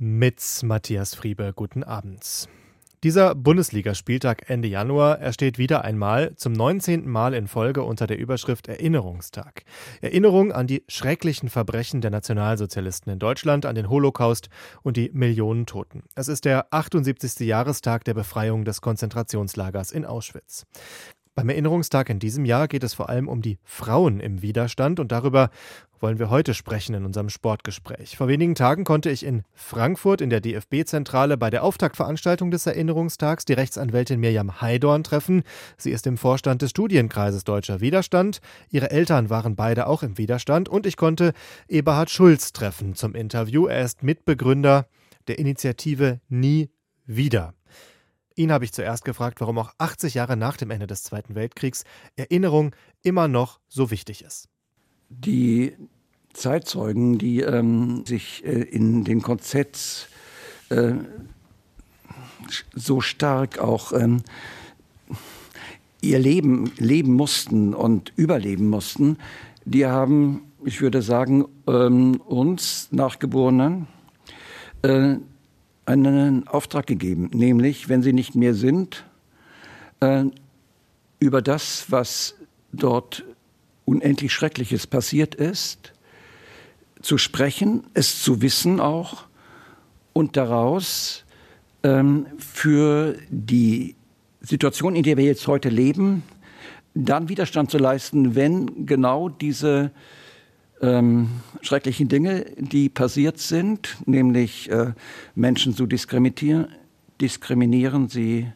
Mit Matthias Friebe, guten Abend. Dieser Bundesligaspieltag Ende Januar ersteht wieder einmal zum 19. Mal in Folge unter der Überschrift Erinnerungstag. Erinnerung an die schrecklichen Verbrechen der Nationalsozialisten in Deutschland, an den Holocaust und die Millionen Toten. Es ist der 78. Jahrestag der Befreiung des Konzentrationslagers in Auschwitz. Beim Erinnerungstag in diesem Jahr geht es vor allem um die Frauen im Widerstand und darüber wollen wir heute sprechen in unserem Sportgespräch. Vor wenigen Tagen konnte ich in Frankfurt in der DFB-Zentrale bei der Auftaktveranstaltung des Erinnerungstags die Rechtsanwältin Mirjam Heidorn treffen. Sie ist im Vorstand des Studienkreises Deutscher Widerstand. Ihre Eltern waren beide auch im Widerstand und ich konnte Eberhard Schulz treffen zum Interview. Er ist Mitbegründer der Initiative Nie wieder. Ihn habe ich zuerst gefragt, warum auch 80 Jahre nach dem Ende des Zweiten Weltkriegs Erinnerung immer noch so wichtig ist. Die Zeitzeugen, die ähm, sich äh, in den KZs äh, so stark auch ähm, ihr Leben leben mussten und überleben mussten, die haben, ich würde sagen, ähm, uns Nachgeborenen äh, einen Auftrag gegeben, nämlich, wenn sie nicht mehr sind, äh, über das, was dort unendlich Schreckliches passiert ist, zu sprechen, es zu wissen auch und daraus ähm, für die Situation, in der wir jetzt heute leben, dann Widerstand zu leisten, wenn genau diese ähm, schrecklichen Dinge, die passiert sind, nämlich äh, Menschen zu diskriminieren, diskriminieren, sie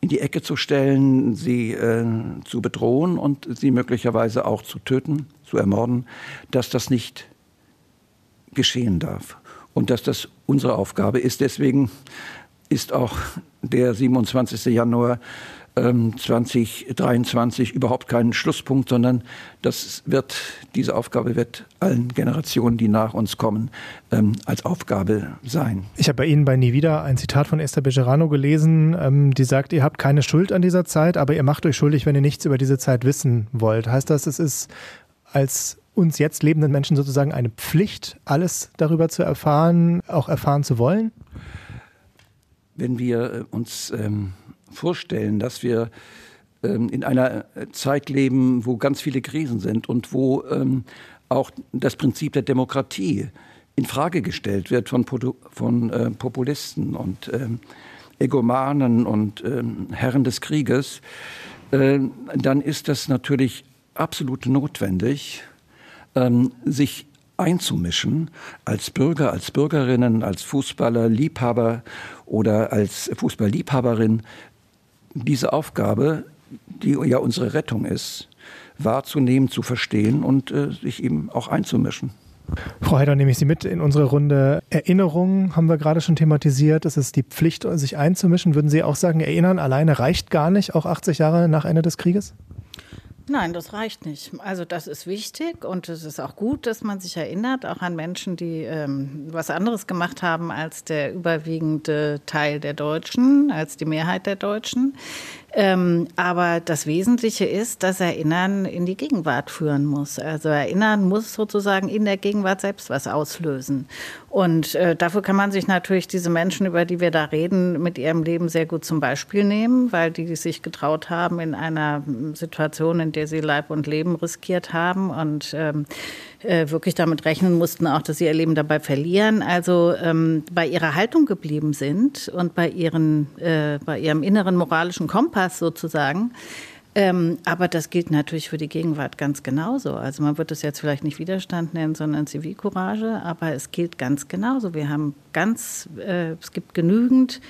in die Ecke zu stellen, sie äh, zu bedrohen und sie möglicherweise auch zu töten, zu ermorden, dass das nicht geschehen darf und dass das unsere Aufgabe ist. Deswegen ist auch der 27. Januar 2023 ähm, überhaupt kein Schlusspunkt, sondern das wird, diese Aufgabe wird allen Generationen, die nach uns kommen, ähm, als Aufgabe sein. Ich habe bei Ihnen bei Nie wieder ein Zitat von Esther Bejerano gelesen, ähm, die sagt, ihr habt keine Schuld an dieser Zeit, aber ihr macht euch schuldig, wenn ihr nichts über diese Zeit wissen wollt. Heißt das, es ist als uns jetzt lebenden Menschen sozusagen eine Pflicht, alles darüber zu erfahren, auch erfahren zu wollen? Wenn wir äh, uns ähm, vorstellen, dass wir ähm, in einer Zeit leben, wo ganz viele Krisen sind und wo ähm, auch das Prinzip der Demokratie in Frage gestellt wird von, von äh, Populisten und ähm, Egomanen und Herren des Krieges, äh, dann ist das natürlich absolut notwendig, sich einzumischen als Bürger, als Bürgerinnen, als Fußballer, Liebhaber oder als Fußballliebhaberin diese Aufgabe, die ja unsere Rettung ist, wahrzunehmen, zu verstehen und äh, sich eben auch einzumischen. Frau Heider, nehme ich Sie mit in unsere Runde. Erinnerung haben wir gerade schon thematisiert. Es ist die Pflicht, sich einzumischen. Würden Sie auch sagen, erinnern alleine reicht gar nicht, auch 80 Jahre nach Ende des Krieges? Nein, das reicht nicht. Also das ist wichtig und es ist auch gut, dass man sich erinnert, auch an Menschen, die ähm, was anderes gemacht haben als der überwiegende Teil der Deutschen, als die Mehrheit der Deutschen. Ähm, aber das Wesentliche ist, dass Erinnern in die Gegenwart führen muss. Also Erinnern muss sozusagen in der Gegenwart selbst was auslösen. Und äh, dafür kann man sich natürlich diese Menschen, über die wir da reden, mit ihrem Leben sehr gut zum Beispiel nehmen, weil die sich getraut haben in einer Situation, in der sie Leib und Leben riskiert haben und ähm, äh, wirklich damit rechnen mussten, auch dass sie ihr Leben dabei verlieren. Also ähm, bei ihrer Haltung geblieben sind und bei, ihren, äh, bei ihrem inneren moralischen Kompass sozusagen. Ähm, aber das gilt natürlich für die Gegenwart ganz genauso. Also man wird es jetzt vielleicht nicht Widerstand nennen, sondern Zivilcourage, aber es gilt ganz genauso. Wir haben ganz, äh, es gibt genügend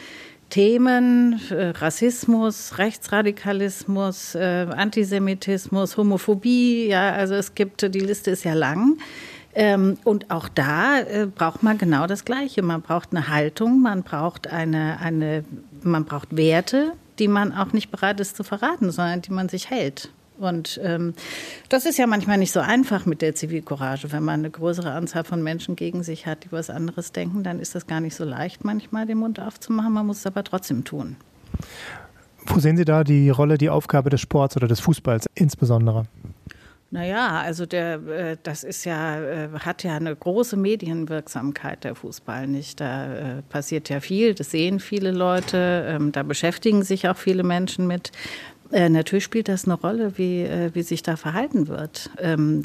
Themen, äh, Rassismus, Rechtsradikalismus, äh, Antisemitismus, Homophobie, ja, also es gibt, die Liste ist ja lang. Ähm, und auch da äh, braucht man genau das Gleiche. Man braucht eine Haltung, man braucht eine, eine, man braucht Werte, die man auch nicht bereit ist zu verraten, sondern die man sich hält. Und ähm, das ist ja manchmal nicht so einfach mit der Zivilcourage. Wenn man eine größere Anzahl von Menschen gegen sich hat, die was anderes denken, dann ist das gar nicht so leicht, manchmal den Mund aufzumachen. Man muss es aber trotzdem tun. Wo sehen Sie da die Rolle, die Aufgabe des Sports oder des Fußballs insbesondere? Naja, also der, äh, das ist ja, äh, hat ja eine große Medienwirksamkeit, der Fußball nicht. Da äh, passiert ja viel, das sehen viele Leute, ähm, da beschäftigen sich auch viele Menschen mit. Natürlich spielt das eine Rolle, wie, wie sich da verhalten wird. Ähm,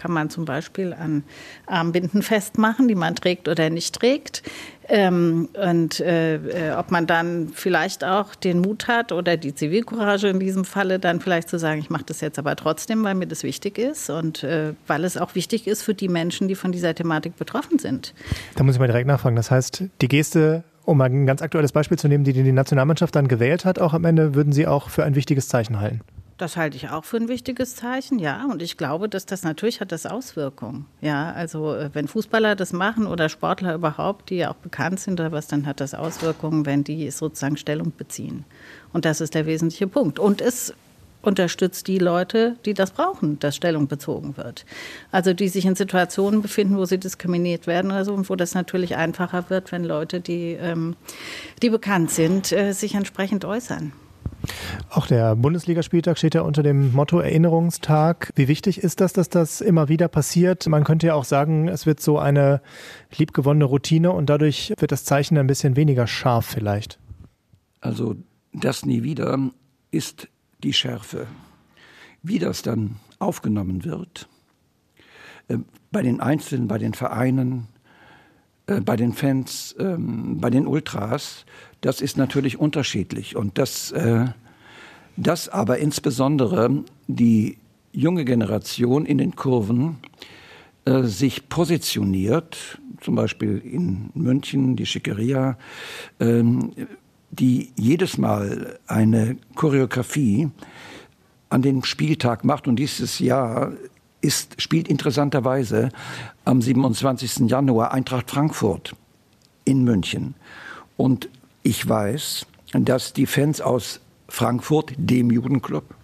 kann man zum Beispiel an Armbinden festmachen, die man trägt oder nicht trägt. Ähm, und äh, äh, ob man dann vielleicht auch den Mut hat oder die Zivilcourage in diesem Falle, dann vielleicht zu sagen, ich mache das jetzt aber trotzdem, weil mir das wichtig ist und äh, weil es auch wichtig ist für die Menschen, die von dieser Thematik betroffen sind. Da muss ich mal direkt nachfragen. Das heißt, die Geste um mal ein ganz aktuelles Beispiel zu nehmen, die die Nationalmannschaft dann gewählt hat, auch am Ende, würden Sie auch für ein wichtiges Zeichen halten? Das halte ich auch für ein wichtiges Zeichen, ja. Und ich glaube, dass das natürlich hat das Auswirkungen. Ja, also äh, wenn Fußballer das machen oder Sportler überhaupt, die ja auch bekannt sind oder was, dann hat das Auswirkungen, wenn die sozusagen Stellung beziehen. Und das ist der wesentliche Punkt. Und es unterstützt die Leute, die das brauchen, dass Stellung bezogen wird. Also die sich in Situationen befinden, wo sie diskriminiert werden oder so und wo das natürlich einfacher wird, wenn Leute, die, ähm, die bekannt sind, äh, sich entsprechend äußern. Auch der Bundesligaspieltag steht ja unter dem Motto Erinnerungstag. Wie wichtig ist das, dass das immer wieder passiert? Man könnte ja auch sagen, es wird so eine liebgewonnene Routine und dadurch wird das Zeichen ein bisschen weniger scharf vielleicht. Also das nie wieder ist die Schärfe. Wie das dann aufgenommen wird, äh, bei den Einzelnen, bei den Vereinen, äh, bei den Fans, ähm, bei den Ultras, das ist natürlich unterschiedlich. Und das, äh, das aber insbesondere die junge Generation in den Kurven äh, sich positioniert, zum Beispiel in München, die Schickeria, ähm, die jedes Mal eine Choreografie an den Spieltag macht. Und dieses Jahr ist, spielt interessanterweise am 27. Januar Eintracht Frankfurt in München. Und ich weiß, dass die Fans aus Frankfurt, dem Judenclub,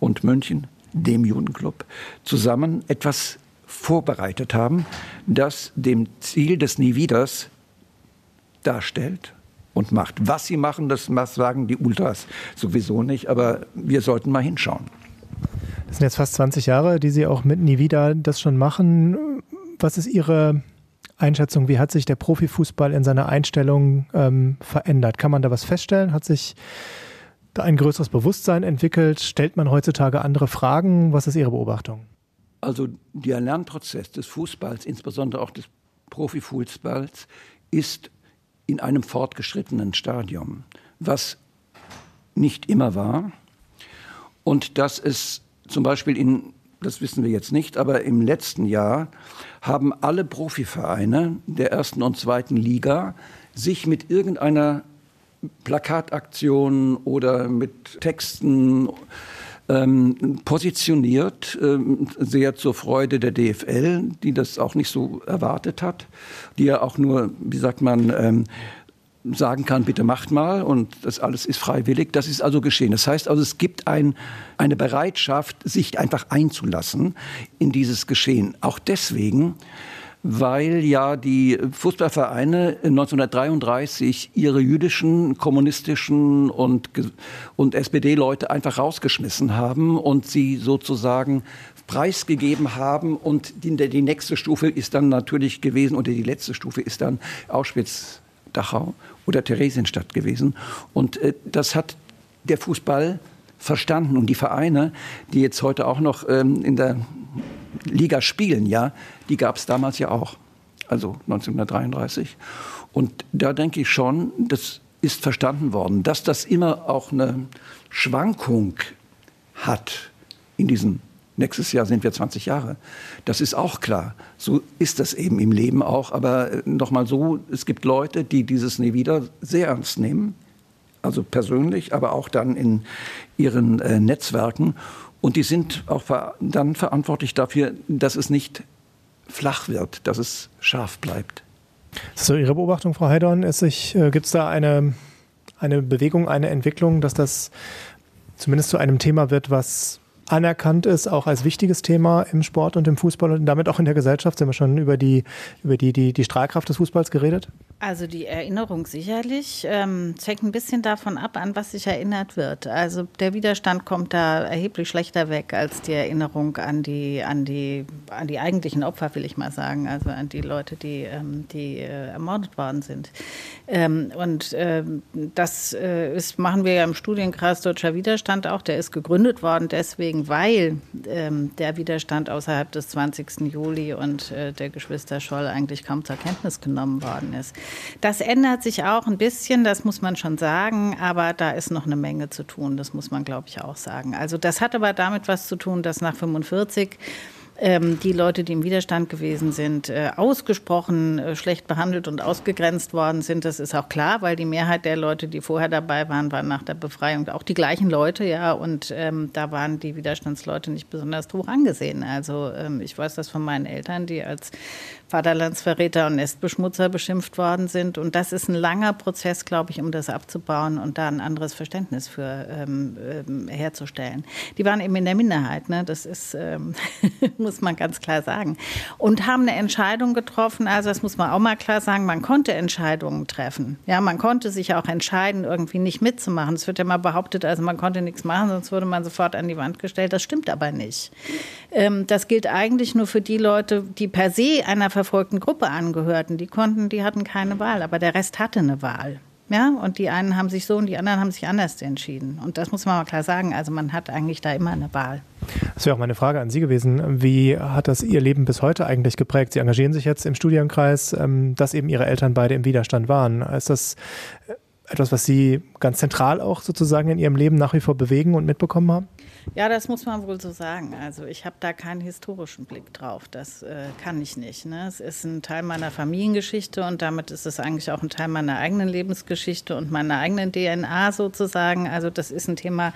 und München, dem Judenclub, zusammen etwas vorbereitet haben, das dem Ziel des Nie Wieders darstellt und macht. Was sie machen, das sagen die Ultras sowieso nicht, aber wir sollten mal hinschauen. Das sind jetzt fast 20 Jahre, die Sie auch mit Nie Wieder das schon machen. Was ist Ihre Einschätzung, wie hat sich der Profifußball in seiner Einstellung ähm, verändert? Kann man da was feststellen? Hat sich da ein größeres Bewusstsein entwickelt? Stellt man heutzutage andere Fragen? Was ist Ihre Beobachtung? Also der Lernprozess des Fußballs, insbesondere auch des Profifußballs, ist in einem fortgeschrittenen Stadium, was nicht immer war. Und dass es zum Beispiel in das wissen wir jetzt nicht, aber im letzten Jahr haben alle Profivereine der ersten und zweiten Liga sich mit irgendeiner Plakataktion oder mit Texten ähm, positioniert, ähm, sehr zur Freude der DFL, die das auch nicht so erwartet hat, die ja auch nur, wie sagt man, ähm, sagen kann, bitte macht mal und das alles ist freiwillig. Das ist also geschehen. Das heißt also, es gibt ein, eine Bereitschaft, sich einfach einzulassen in dieses Geschehen. Auch deswegen, weil ja die Fußballvereine 1933 ihre jüdischen, kommunistischen und, und SPD-Leute einfach rausgeschmissen haben und sie sozusagen preisgegeben haben. Und die, die nächste Stufe ist dann natürlich gewesen, oder die letzte Stufe ist dann Auschwitz Dachau oder Theresienstadt gewesen. Und äh, das hat der Fußball verstanden. Und die Vereine, die jetzt heute auch noch ähm, in der Liga spielen, ja, die gab es damals ja auch, also 1933. Und da denke ich schon, das ist verstanden worden, dass das immer auch eine Schwankung hat in diesen Nächstes Jahr sind wir 20 Jahre. Das ist auch klar. So ist das eben im Leben auch. Aber äh, nochmal so, es gibt Leute, die dieses Nie wieder sehr ernst nehmen. Also persönlich, aber auch dann in ihren äh, Netzwerken. Und die sind auch dann verantwortlich dafür, dass es nicht flach wird, dass es scharf bleibt. So Ihre Beobachtung, Frau Heidorn, äh, gibt es da eine, eine Bewegung, eine Entwicklung, dass das zumindest zu einem Thema wird, was anerkannt ist, auch als wichtiges Thema im Sport und im Fußball und damit auch in der Gesellschaft. Sind wir schon über die, über die, die, die Strahlkraft des Fußballs geredet? Also die Erinnerung sicherlich. Ähm, hängt ein bisschen davon ab, an was sich erinnert wird. Also der Widerstand kommt da erheblich schlechter weg als die Erinnerung an die, an die, an die eigentlichen Opfer, will ich mal sagen. Also an die Leute, die, ähm, die äh, ermordet worden sind. Ähm, und ähm, das äh, ist, machen wir ja im Studienkreis Deutscher Widerstand auch. Der ist gegründet worden deswegen, weil ähm, der Widerstand außerhalb des 20. Juli und äh, der Geschwister Scholl eigentlich kaum zur Kenntnis genommen worden ist. Das ändert sich auch ein bisschen, das muss man schon sagen, aber da ist noch eine Menge zu tun, das muss man, glaube ich, auch sagen. Also das hat aber damit was zu tun, dass nach 45 ähm, die Leute, die im Widerstand gewesen sind, äh, ausgesprochen äh, schlecht behandelt und ausgegrenzt worden sind. Das ist auch klar, weil die Mehrheit der Leute, die vorher dabei waren, waren nach der Befreiung auch die gleichen Leute, ja. Und ähm, da waren die Widerstandsleute nicht besonders hoch angesehen. Also ähm, ich weiß das von meinen Eltern, die als Vaterlandsverräter und Nestbeschmutzer beschimpft worden sind. Und das ist ein langer Prozess, glaube ich, um das abzubauen und da ein anderes Verständnis für ähm, ähm, herzustellen. Die waren eben in der Minderheit, ne? das ist, ähm, muss man ganz klar sagen. Und haben eine Entscheidung getroffen, also das muss man auch mal klar sagen, man konnte Entscheidungen treffen. Ja, man konnte sich auch entscheiden, irgendwie nicht mitzumachen. Es wird ja mal behauptet, also man konnte nichts machen, sonst würde man sofort an die Wand gestellt. Das stimmt aber nicht. Ähm, das gilt eigentlich nur für die Leute, die per se einer verfolgten Gruppe angehörten. Die konnten, die hatten keine Wahl, aber der Rest hatte eine Wahl. Ja, und die einen haben sich so und die anderen haben sich anders entschieden. Und das muss man mal klar sagen. Also man hat eigentlich da immer eine Wahl. Das wäre auch meine Frage an Sie gewesen. Wie hat das Ihr Leben bis heute eigentlich geprägt? Sie engagieren sich jetzt im Studienkreis, ähm, dass eben Ihre Eltern beide im Widerstand waren. Ist das äh, etwas, was Sie ganz zentral auch sozusagen in Ihrem Leben nach wie vor bewegen und mitbekommen haben? Ja, das muss man wohl so sagen. Also ich habe da keinen historischen Blick drauf. Das äh, kann ich nicht. Ne? Es ist ein Teil meiner Familiengeschichte und damit ist es eigentlich auch ein Teil meiner eigenen Lebensgeschichte und meiner eigenen DNA sozusagen. Also das ist ein Thema,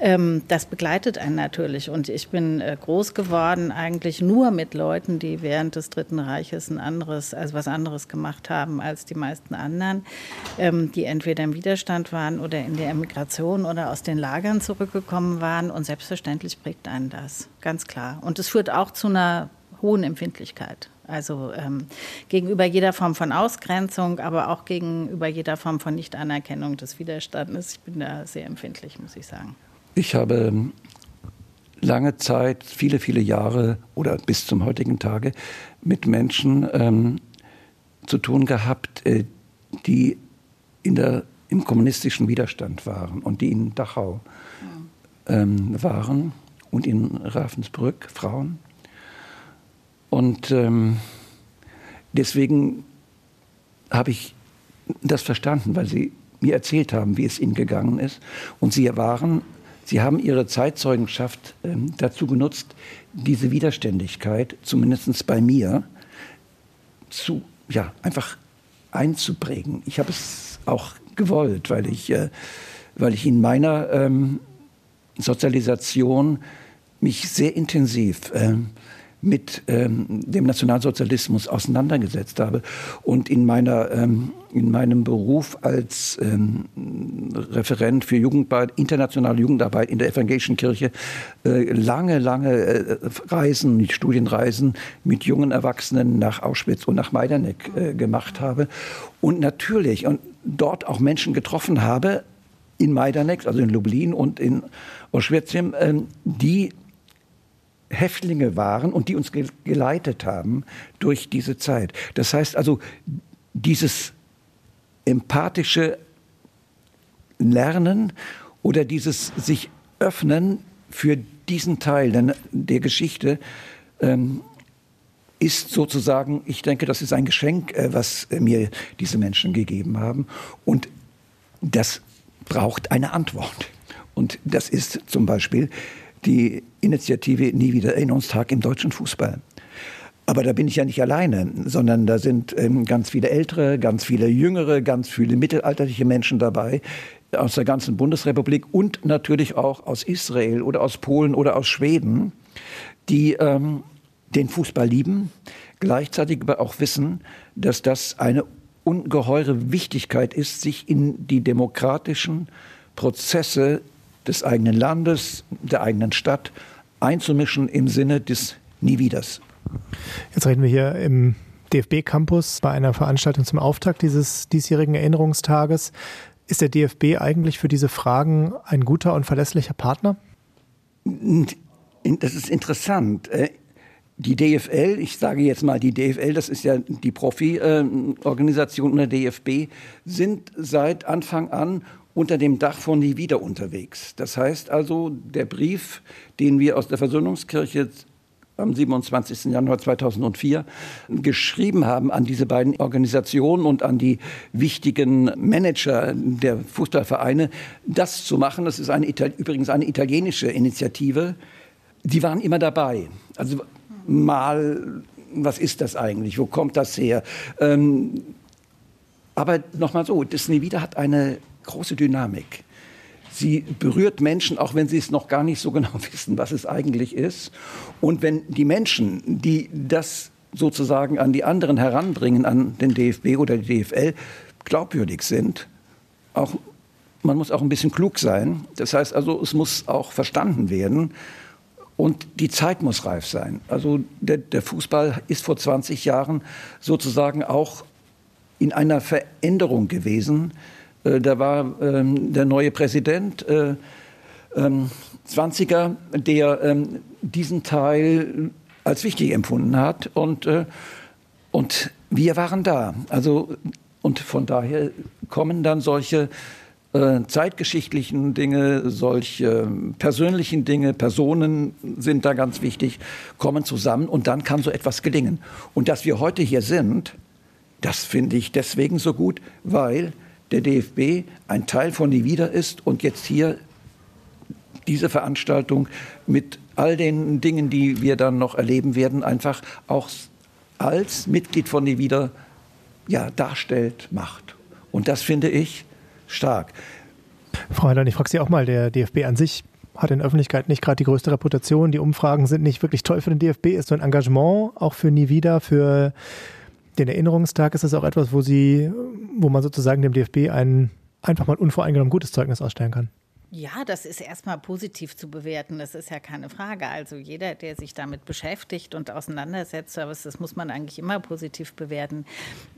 ähm, das begleitet einen natürlich. Und ich bin äh, groß geworden eigentlich nur mit Leuten, die während des Dritten Reiches ein anderes, also was anderes gemacht haben als die meisten anderen, ähm, die entweder im Widerstand waren oder in der Emigration oder aus den Lagern zurückgekommen waren. Und selbstverständlich prägt einen das, ganz klar. Und es führt auch zu einer hohen Empfindlichkeit. Also ähm, gegenüber jeder Form von Ausgrenzung, aber auch gegenüber jeder Form von Nichtanerkennung des Widerstandes. Ich bin da sehr empfindlich, muss ich sagen. Ich habe lange Zeit, viele, viele Jahre oder bis zum heutigen Tage mit Menschen ähm, zu tun gehabt, äh, die in der, im kommunistischen Widerstand waren und die in Dachau ähm, waren und in Ravensbrück, Frauen. Und ähm, deswegen habe ich das verstanden, weil sie mir erzählt haben, wie es ihnen gegangen ist. Und sie waren Sie haben Ihre Zeitzeugenschaft ähm, dazu genutzt, diese Widerständigkeit, zumindest bei mir, zu, ja, einfach einzuprägen. Ich habe es auch gewollt, weil ich, äh, weil ich in meiner ähm, Sozialisation mich sehr intensiv ähm, mit ähm, dem Nationalsozialismus auseinandergesetzt habe und in meiner ähm, in meinem Beruf als ähm, Referent für Jugendarbeit, internationale Jugendarbeit in der evangelischen Kirche äh, lange, lange äh, Reisen, Studienreisen mit jungen Erwachsenen nach Auschwitz und nach Majdanek äh, gemacht habe und natürlich und dort auch Menschen getroffen habe in Majdanek, also in Lublin und in Auschwitz, ähm, die Häftlinge waren und die uns geleitet haben durch diese Zeit. Das heißt also, dieses empathische Lernen oder dieses sich öffnen für diesen Teil der Geschichte ähm, ist sozusagen, ich denke, das ist ein Geschenk, äh, was mir diese Menschen gegeben haben. Und das braucht eine Antwort. Und das ist zum Beispiel die Initiative Nie wieder Erinnerungstag im deutschen Fußball. Aber da bin ich ja nicht alleine, sondern da sind ähm, ganz viele ältere, ganz viele jüngere, ganz viele mittelalterliche Menschen dabei aus der ganzen Bundesrepublik und natürlich auch aus Israel oder aus Polen oder aus Schweden, die ähm, den Fußball lieben, gleichzeitig aber auch wissen, dass das eine ungeheure Wichtigkeit ist, sich in die demokratischen Prozesse des eigenen Landes, der eigenen Stadt einzumischen im Sinne des Nie Wieders. Jetzt reden wir hier im DFB Campus bei einer Veranstaltung zum Auftakt dieses diesjährigen Erinnerungstages. Ist der DFB eigentlich für diese Fragen ein guter und verlässlicher Partner? Das ist interessant. Äh, die DFL, ich sage jetzt mal die DFL, das ist ja die Profi-Organisation der DFB, sind seit Anfang an unter dem Dach von Nie wieder unterwegs. Das heißt also, der Brief, den wir aus der Versöhnungskirche am 27. Januar 2004 geschrieben haben an diese beiden Organisationen und an die wichtigen Manager der Fußballvereine, das zu machen. Das ist eine, übrigens eine italienische Initiative. Die waren immer dabei. Also mal, was ist das eigentlich? Wo kommt das her? Ähm, aber nochmal so, Disney wieder hat eine große Dynamik. Sie berührt Menschen, auch wenn sie es noch gar nicht so genau wissen, was es eigentlich ist. Und wenn die Menschen, die das sozusagen an die anderen heranbringen, an den DFB oder die DFL, glaubwürdig sind, auch, man muss auch ein bisschen klug sein. Das heißt also, es muss auch verstanden werden. Und die Zeit muss reif sein. Also der, der Fußball ist vor 20 Jahren sozusagen auch in einer Veränderung gewesen. Äh, da war ähm, der neue Präsident äh, ähm, 20er, der ähm, diesen Teil als wichtig empfunden hat. Und, äh, und wir waren da. Also, und von daher kommen dann solche zeitgeschichtlichen Dinge, solche persönlichen Dinge, Personen sind da ganz wichtig, kommen zusammen und dann kann so etwas gelingen. Und dass wir heute hier sind, das finde ich deswegen so gut, weil der DFB ein Teil von Wieder ist und jetzt hier diese Veranstaltung mit all den Dingen, die wir dann noch erleben werden, einfach auch als Mitglied von Wieder ja, darstellt, macht. Und das finde ich stark. Frau Heiler, ich frage Sie auch mal, der DFB an sich hat in Öffentlichkeit nicht gerade die größte Reputation. Die Umfragen sind nicht wirklich toll für den DFB. Ist so ein Engagement auch für wieder, für den Erinnerungstag? Ist das auch etwas, wo Sie, wo man sozusagen dem DFB ein einfach mal unvoreingenommen gutes Zeugnis ausstellen kann? Ja, das ist erstmal positiv zu bewerten, das ist ja keine Frage. Also jeder, der sich damit beschäftigt und auseinandersetzt, das muss man eigentlich immer positiv bewerten.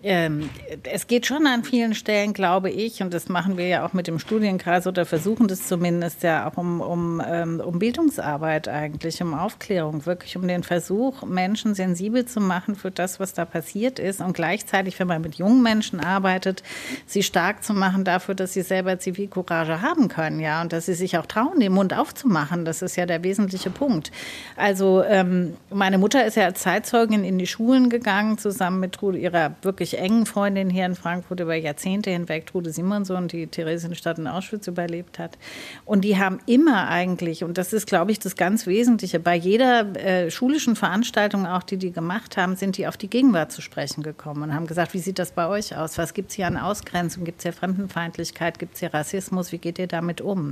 Ähm, es geht schon an vielen Stellen, glaube ich, und das machen wir ja auch mit dem Studienkreis oder versuchen das zumindest ja auch um, um, ähm, um Bildungsarbeit eigentlich, um Aufklärung, wirklich um den Versuch, Menschen sensibel zu machen für das, was da passiert ist und gleichzeitig, wenn man mit jungen Menschen arbeitet, sie stark zu machen dafür, dass sie selber Zivilcourage haben können, ja und dass sie sich auch trauen, den Mund aufzumachen. Das ist ja der wesentliche Punkt. Also ähm, meine Mutter ist ja als Zeitzeugin in die Schulen gegangen, zusammen mit Trude, ihrer wirklich engen Freundin hier in Frankfurt über Jahrzehnte hinweg, Trude Simonson, die Theresienstadt in Auschwitz überlebt hat. Und die haben immer eigentlich, und das ist, glaube ich, das ganz Wesentliche, bei jeder äh, schulischen Veranstaltung auch, die die gemacht haben, sind die auf die Gegenwart zu sprechen gekommen und haben gesagt, wie sieht das bei euch aus? Was gibt es hier an Ausgrenzung? Gibt es hier Fremdenfeindlichkeit? Gibt es hier Rassismus? Wie geht ihr damit um?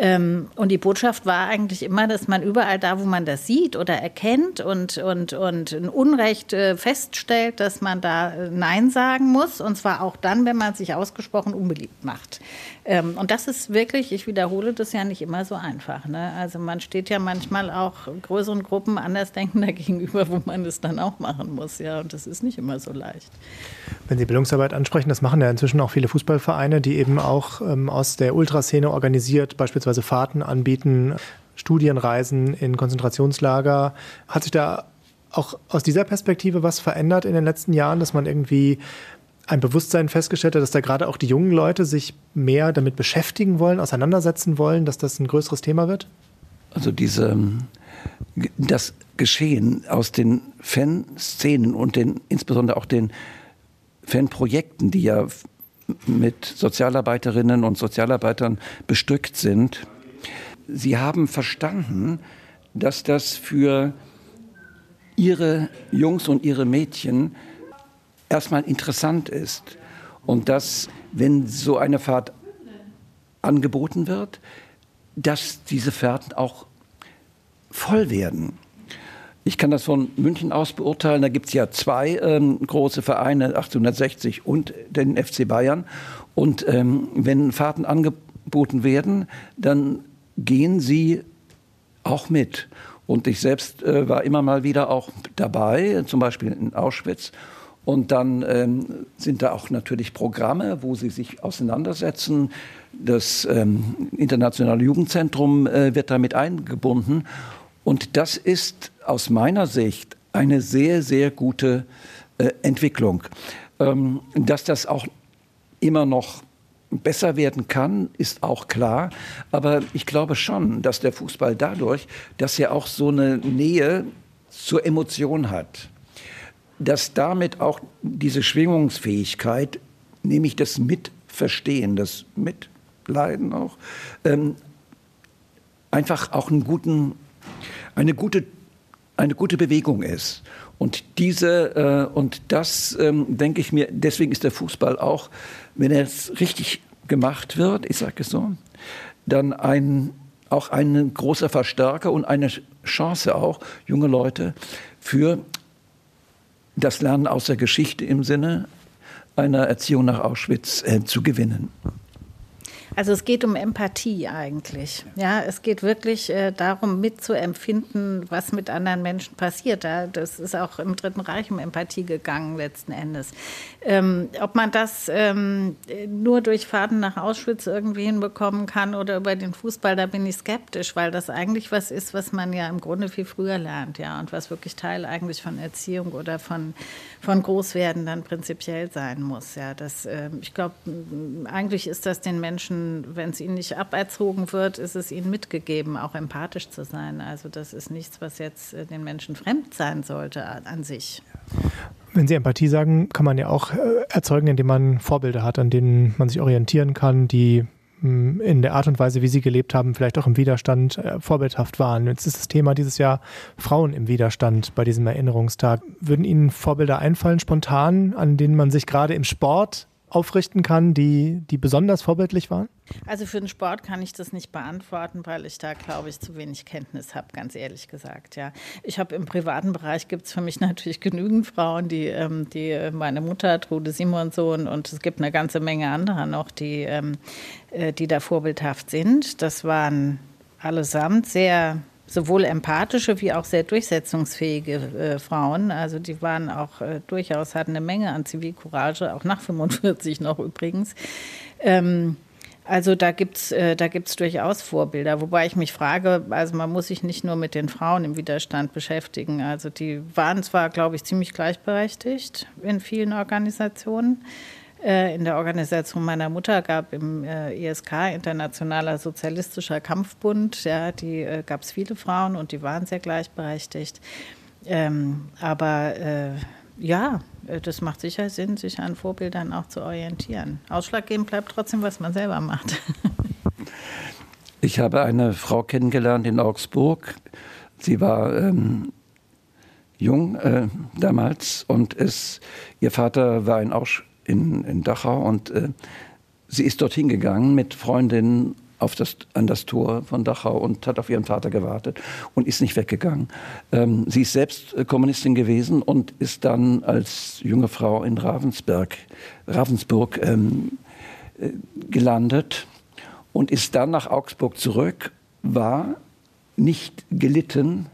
und die Botschaft war eigentlich immer, dass man überall da, wo man das sieht oder erkennt und, und, und ein Unrecht äh, feststellt, dass man da äh, Nein sagen muss. Und zwar auch dann, wenn man sich ausgesprochen unbeliebt macht. Ähm, und das ist wirklich, ich wiederhole das ja nicht immer so einfach. Ne? Also man steht ja manchmal auch größeren Gruppen Andersdenkender gegenüber, wo man das dann auch machen muss. Ja, und das ist nicht immer so leicht. Wenn Sie Bildungsarbeit ansprechen, das machen ja inzwischen auch viele Fußballvereine, die eben auch ähm, aus der Ultraszene organisiert, beispielsweise beispielsweise Fahrten anbieten, Studienreisen in Konzentrationslager. Hat sich da auch aus dieser Perspektive was verändert in den letzten Jahren, dass man irgendwie ein Bewusstsein festgestellt hat, dass da gerade auch die jungen Leute sich mehr damit beschäftigen wollen, auseinandersetzen wollen, dass das ein größeres Thema wird? Also diese, das Geschehen aus den Fanszenen und den, insbesondere auch den Fanprojekten, die ja mit Sozialarbeiterinnen und Sozialarbeitern bestückt sind. Sie haben verstanden, dass das für ihre Jungs und ihre Mädchen erstmal interessant ist und dass, wenn so eine Fahrt angeboten wird, dass diese Fahrten auch voll werden. Ich kann das von München aus beurteilen. Da gibt es ja zwei ähm, große Vereine, 1860 und den FC Bayern. Und ähm, wenn Fahrten angeboten werden, dann gehen sie auch mit. Und ich selbst äh, war immer mal wieder auch dabei, zum Beispiel in Auschwitz. Und dann ähm, sind da auch natürlich Programme, wo sie sich auseinandersetzen. Das ähm, Internationale Jugendzentrum äh, wird damit eingebunden. Und das ist aus meiner Sicht eine sehr, sehr gute äh, Entwicklung. Ähm, dass das auch immer noch besser werden kann, ist auch klar. Aber ich glaube schon, dass der Fußball dadurch, dass er auch so eine Nähe zur Emotion hat, dass damit auch diese Schwingungsfähigkeit, nämlich das Mitverstehen, das Mitleiden auch, ähm, einfach auch einen guten, eine, gute, eine gute Bewegung ist. Und diese äh, und das ähm, denke ich mir, deswegen ist der Fußball auch, wenn er es richtig gemacht wird, ich sage es so, dann ein, auch ein großer Verstärker und eine Chance auch, junge Leute für das Lernen aus der Geschichte im Sinne einer Erziehung nach Auschwitz äh, zu gewinnen. Also es geht um Empathie eigentlich. Ja, es geht wirklich äh, darum, mitzuempfinden, was mit anderen Menschen passiert. Ja, das ist auch im Dritten Reich um Empathie gegangen letzten Endes. Ähm, ob man das ähm, nur durch Fahrten nach Auschwitz irgendwie hinbekommen kann oder über den Fußball, da bin ich skeptisch, weil das eigentlich was ist, was man ja im Grunde viel früher lernt, ja, und was wirklich Teil eigentlich von Erziehung oder von, von Großwerden dann prinzipiell sein muss. Ja, das, äh, ich glaube, eigentlich ist das den Menschen wenn es ihnen nicht aberzogen wird, ist es ihnen mitgegeben, auch empathisch zu sein. Also das ist nichts, was jetzt äh, den Menschen fremd sein sollte an sich. Wenn Sie Empathie sagen, kann man ja auch äh, erzeugen, indem man Vorbilder hat, an denen man sich orientieren kann, die hm, in der Art und Weise, wie Sie gelebt haben, vielleicht auch im Widerstand äh, vorbildhaft waren. Jetzt ist das Thema dieses Jahr Frauen im Widerstand bei diesem Erinnerungstag. Würden Ihnen Vorbilder einfallen, spontan, an denen man sich gerade im Sport aufrichten kann, die, die besonders vorbildlich waren? Also für den Sport kann ich das nicht beantworten, weil ich da, glaube ich, zu wenig Kenntnis habe, ganz ehrlich gesagt. Ja. Ich habe im privaten Bereich gibt es für mich natürlich genügend Frauen, die, ähm, die äh, meine Mutter, Trude Simonsohn, und es gibt eine ganze Menge anderer noch, die, ähm, äh, die da vorbildhaft sind. Das waren allesamt sehr sowohl empathische wie auch sehr durchsetzungsfähige äh, Frauen. Also die waren auch äh, durchaus, hatten eine Menge an Zivilcourage, auch nach 45 noch übrigens. Ähm, also da gibt es äh, gibt's durchaus Vorbilder, wobei ich mich frage, also man muss sich nicht nur mit den Frauen im Widerstand beschäftigen. Also die waren zwar, glaube ich, ziemlich gleichberechtigt in vielen Organisationen, in der Organisation meiner Mutter gab im ISK, äh, Internationaler Sozialistischer Kampfbund, ja, die äh, gab es viele Frauen und die waren sehr gleichberechtigt. Ähm, aber äh, ja, das macht sicher Sinn, sich an Vorbildern auch zu orientieren. Ausschlaggebend bleibt trotzdem, was man selber macht. Ich habe eine Frau kennengelernt in Augsburg. Sie war ähm, jung äh, damals und es, ihr Vater war in Auschwitz in, in Dachau und äh, sie ist dorthin gegangen mit Freundinnen auf das, an das Tor von Dachau und hat auf ihren Vater gewartet und ist nicht weggegangen. Ähm, sie ist selbst äh, Kommunistin gewesen und ist dann als junge Frau in Ravensberg, Ravensburg ähm, äh, gelandet und ist dann nach Augsburg zurück, war nicht gelitten.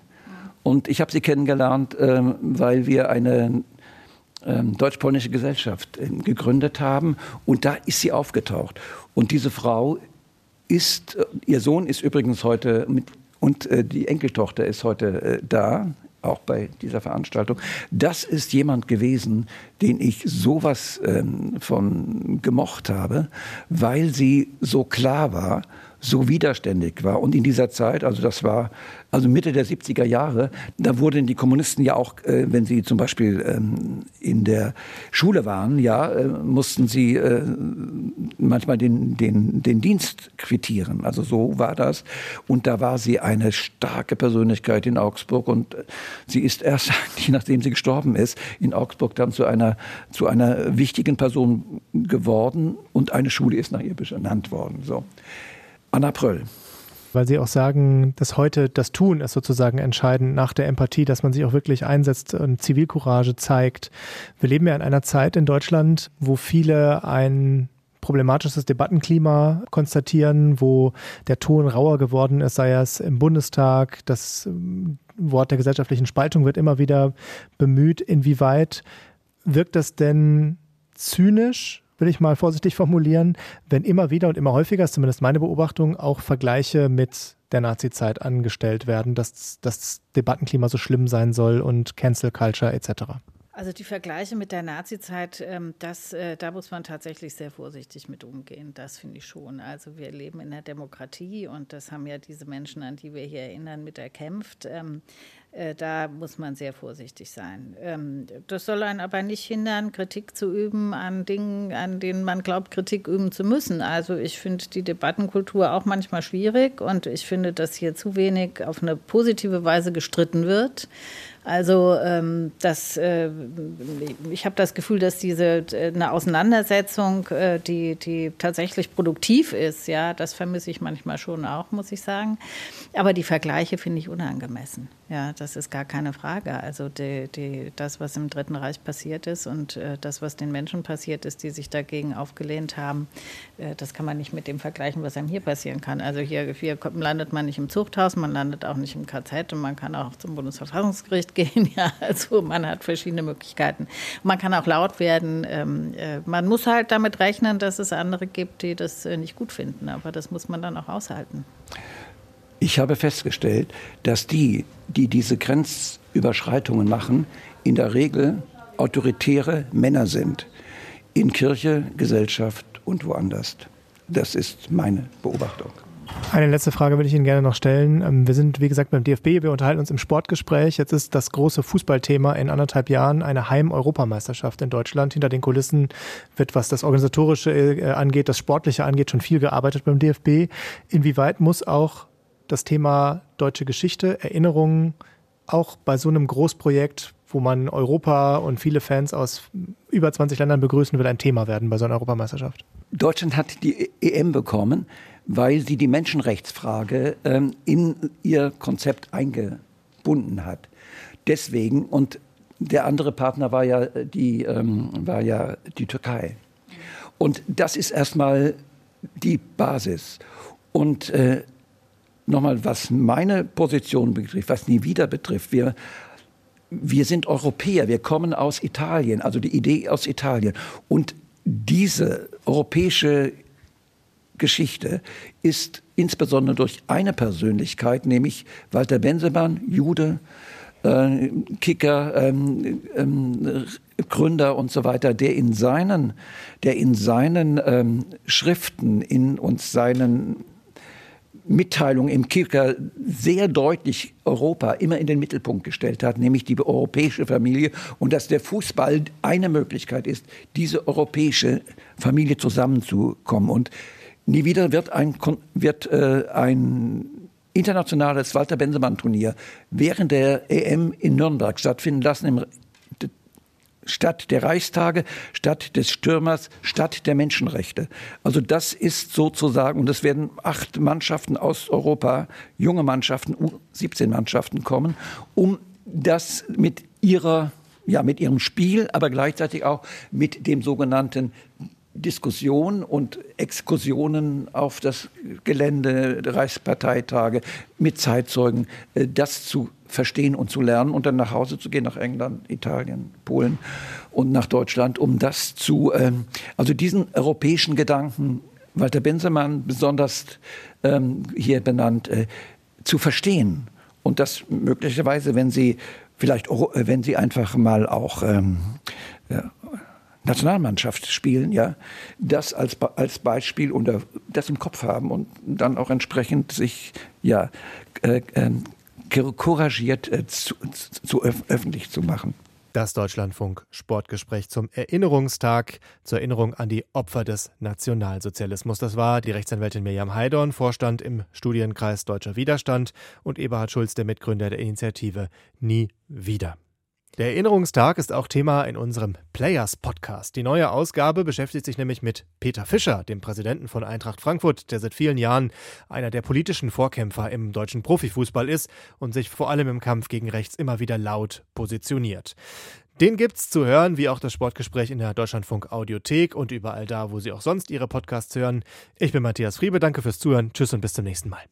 Und ich habe sie kennengelernt, äh, weil wir eine ähm, deutsch-polnische Gesellschaft äh, gegründet haben. Und da ist sie aufgetaucht. Und diese Frau ist, äh, ihr Sohn ist übrigens heute mit, und äh, die Enkeltochter ist heute äh, da, auch bei dieser Veranstaltung. Das ist jemand gewesen, den ich sowas ähm, von gemocht habe, weil sie so klar war so widerständig war. Und in dieser Zeit, also das war also Mitte der 70er Jahre, da wurden die Kommunisten ja auch, äh, wenn sie zum Beispiel ähm, in der Schule waren, ja, äh, mussten sie äh, manchmal den, den, den Dienst quittieren. Also so war das. Und da war sie eine starke Persönlichkeit in Augsburg und äh, sie ist erst, nachdem sie gestorben ist, in Augsburg dann zu einer, zu einer wichtigen Person geworden und eine Schule ist nach ihr benannt worden. So. Anna Pröll. Weil Sie auch sagen, dass heute das Tun ist sozusagen entscheidend nach der Empathie, dass man sich auch wirklich einsetzt und Zivilcourage zeigt. Wir leben ja in einer Zeit in Deutschland, wo viele ein problematisches Debattenklima konstatieren, wo der Ton rauer geworden ist, sei es im Bundestag. Das ähm, Wort der gesellschaftlichen Spaltung wird immer wieder bemüht. Inwieweit wirkt das denn zynisch, will ich mal vorsichtig formulieren, wenn immer wieder und immer häufiger, ist zumindest meine Beobachtung, auch Vergleiche mit der Nazizeit angestellt werden, dass das Debattenklima so schlimm sein soll und Cancel Culture etc. Also die Vergleiche mit der Nazizeit, ähm, das, äh, da muss man tatsächlich sehr vorsichtig mit umgehen. Das finde ich schon. Also wir leben in der Demokratie und das haben ja diese Menschen, an die wir hier erinnern, mit erkämpft. Äh, da muss man sehr vorsichtig sein. Ähm, das soll einen aber nicht hindern, Kritik zu üben an Dingen, an denen man glaubt, Kritik üben zu müssen. Also ich finde die Debattenkultur auch manchmal schwierig und ich finde, dass hier zu wenig auf eine positive Weise gestritten wird. Also ähm, das, äh, ich habe das Gefühl, dass diese äh, eine Auseinandersetzung, äh, die, die tatsächlich produktiv ist, ja, das vermisse ich manchmal schon auch, muss ich sagen. Aber die Vergleiche finde ich unangemessen. Ja, das ist gar keine Frage. Also die, die, das, was im Dritten Reich passiert ist und äh, das, was den Menschen passiert ist, die sich dagegen aufgelehnt haben, äh, das kann man nicht mit dem vergleichen, was einem hier passieren kann. Also hier, hier landet man nicht im Zuchthaus, man landet auch nicht im KZ und man kann auch zum Bundesverfassungsgericht gehen. Ja, also man hat verschiedene Möglichkeiten. Man kann auch laut werden. Ähm, äh, man muss halt damit rechnen, dass es andere gibt, die das äh, nicht gut finden. Aber das muss man dann auch aushalten. Ich habe festgestellt, dass die, die diese Grenzüberschreitungen machen, in der Regel autoritäre Männer sind. In Kirche, Gesellschaft und woanders. Das ist meine Beobachtung. Eine letzte Frage würde ich Ihnen gerne noch stellen. Ähm, wir sind, wie gesagt, beim DFB. Wir unterhalten uns im Sportgespräch. Jetzt ist das große Fußballthema in anderthalb Jahren eine Heim-Europameisterschaft in Deutschland. Hinter den Kulissen wird, was das Organisatorische äh, angeht, das Sportliche angeht, schon viel gearbeitet beim DFB. Inwieweit muss auch das Thema deutsche Geschichte, Erinnerungen auch bei so einem Großprojekt, wo man Europa und viele Fans aus über 20 Ländern begrüßen will, ein Thema werden bei so einer Europameisterschaft? Deutschland hat die EM bekommen, weil sie die Menschenrechtsfrage ähm, in ihr Konzept eingebunden hat. Deswegen, und der andere Partner war ja die, ähm, war ja die Türkei. Und das ist erstmal die Basis. Und äh, nochmal, was meine Position betrifft, was nie wieder betrifft, wir, wir sind Europäer, wir kommen aus Italien, also die Idee aus Italien. Und diese europäische Geschichte ist insbesondere durch eine Persönlichkeit, nämlich Walter Bensemann, Jude, äh, Kicker, ähm, ähm, Gründer und so weiter, der in seinen, der in seinen ähm, Schriften in und seinen Mitteilung im Kicker sehr deutlich Europa immer in den Mittelpunkt gestellt hat, nämlich die europäische Familie und dass der Fußball eine Möglichkeit ist, diese europäische Familie zusammenzukommen. Und nie wieder wird ein, wird, äh, ein internationales Walter Bensemann Turnier während der EM in Nürnberg stattfinden lassen im Stadt der Reichstage, Stadt des Stürmers, Stadt der Menschenrechte. Also das ist sozusagen, und es werden acht Mannschaften aus Europa, junge Mannschaften, 17 Mannschaften kommen, um das mit ihrer ja, mit ihrem Spiel, aber gleichzeitig auch mit dem sogenannten Diskussion und Exkursionen auf das Gelände der Reichsparteitage mit Zeitzeugen, äh, das zu verstehen und zu lernen und dann nach Hause zu gehen, nach England, Italien, Polen und nach Deutschland, um das zu, ähm, also diesen europäischen Gedanken, Walter Bensemann besonders ähm, hier benannt, äh, zu verstehen. Und das möglicherweise, wenn Sie vielleicht, äh, wenn Sie einfach mal auch ähm, Nationalmannschaft spielen, ja, das als, als Beispiel und das im Kopf haben und dann auch entsprechend sich ja äh, äh, couragiert äh, zu, zu öf öffentlich zu machen. Das Deutschlandfunk Sportgespräch zum Erinnerungstag, zur Erinnerung an die Opfer des Nationalsozialismus. Das war die Rechtsanwältin Mirjam Heidorn, Vorstand im Studienkreis Deutscher Widerstand und Eberhard Schulz, der Mitgründer der Initiative Nie wieder. Der Erinnerungstag ist auch Thema in unserem Players Podcast. Die neue Ausgabe beschäftigt sich nämlich mit Peter Fischer, dem Präsidenten von Eintracht Frankfurt, der seit vielen Jahren einer der politischen Vorkämpfer im deutschen Profifußball ist und sich vor allem im Kampf gegen rechts immer wieder laut positioniert. Den gibt's zu hören, wie auch das Sportgespräch in der Deutschlandfunk Audiothek und überall da, wo Sie auch sonst Ihre Podcasts hören. Ich bin Matthias Friebe, danke fürs Zuhören. Tschüss und bis zum nächsten Mal.